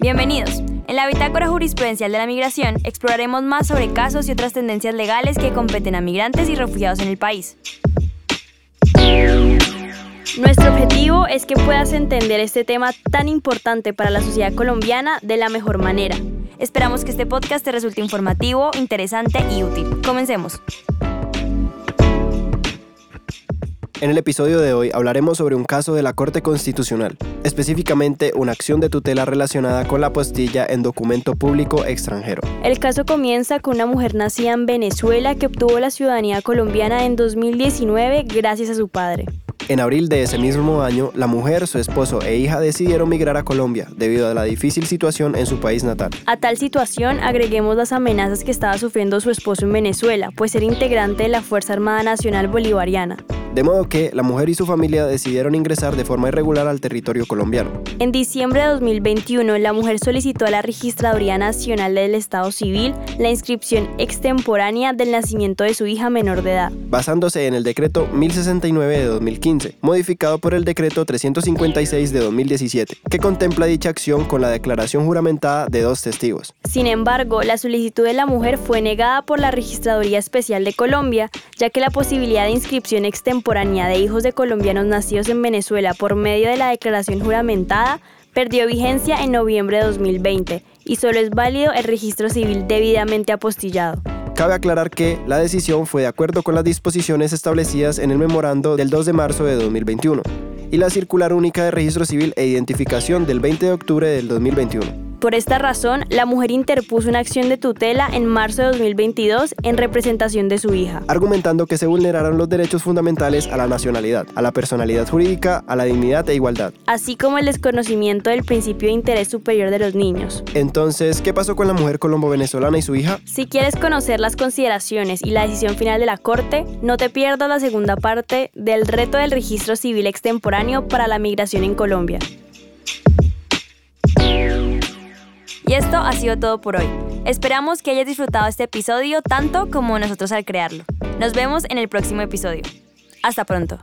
Bienvenidos. En la Bitácora Jurisprudencial de la Migración exploraremos más sobre casos y otras tendencias legales que competen a migrantes y refugiados en el país. Nuestro objetivo es que puedas entender este tema tan importante para la sociedad colombiana de la mejor manera. Esperamos que este podcast te resulte informativo, interesante y útil. Comencemos. En el episodio de hoy hablaremos sobre un caso de la Corte Constitucional, específicamente una acción de tutela relacionada con la apostilla en documento público extranjero. El caso comienza con una mujer nacida en Venezuela que obtuvo la ciudadanía colombiana en 2019 gracias a su padre. En abril de ese mismo año, la mujer, su esposo e hija decidieron migrar a Colombia debido a la difícil situación en su país natal. A tal situación agreguemos las amenazas que estaba sufriendo su esposo en Venezuela, pues era integrante de la Fuerza Armada Nacional Bolivariana. De modo que la mujer y su familia decidieron ingresar de forma irregular al territorio colombiano. En diciembre de 2021, la mujer solicitó a la Registraduría Nacional del Estado Civil la inscripción extemporánea del nacimiento de su hija menor de edad. Basándose en el decreto 1069 de 2015, modificado por el decreto 356 de 2017, que contempla dicha acción con la declaración juramentada de dos testigos. Sin embargo, la solicitud de la mujer fue negada por la Registraduría Especial de Colombia, ya que la posibilidad de inscripción extemporánea de hijos de colombianos nacidos en Venezuela por medio de la declaración juramentada perdió vigencia en noviembre de 2020 y solo es válido el registro civil debidamente apostillado. Cabe aclarar que la decisión fue de acuerdo con las disposiciones establecidas en el memorando del 2 de marzo de 2021 y la circular única de registro civil e identificación del 20 de octubre del 2021. Por esta razón, la mujer interpuso una acción de tutela en marzo de 2022 en representación de su hija, argumentando que se vulneraron los derechos fundamentales a la nacionalidad, a la personalidad jurídica, a la dignidad e igualdad, así como el desconocimiento del principio de interés superior de los niños. Entonces, ¿qué pasó con la mujer colombo-venezolana y su hija? Si quieres conocer las consideraciones y la decisión final de la Corte, no te pierdas la segunda parte del reto del registro civil extemporáneo para la migración en Colombia. Y esto ha sido todo por hoy. Esperamos que hayas disfrutado este episodio tanto como nosotros al crearlo. Nos vemos en el próximo episodio. Hasta pronto.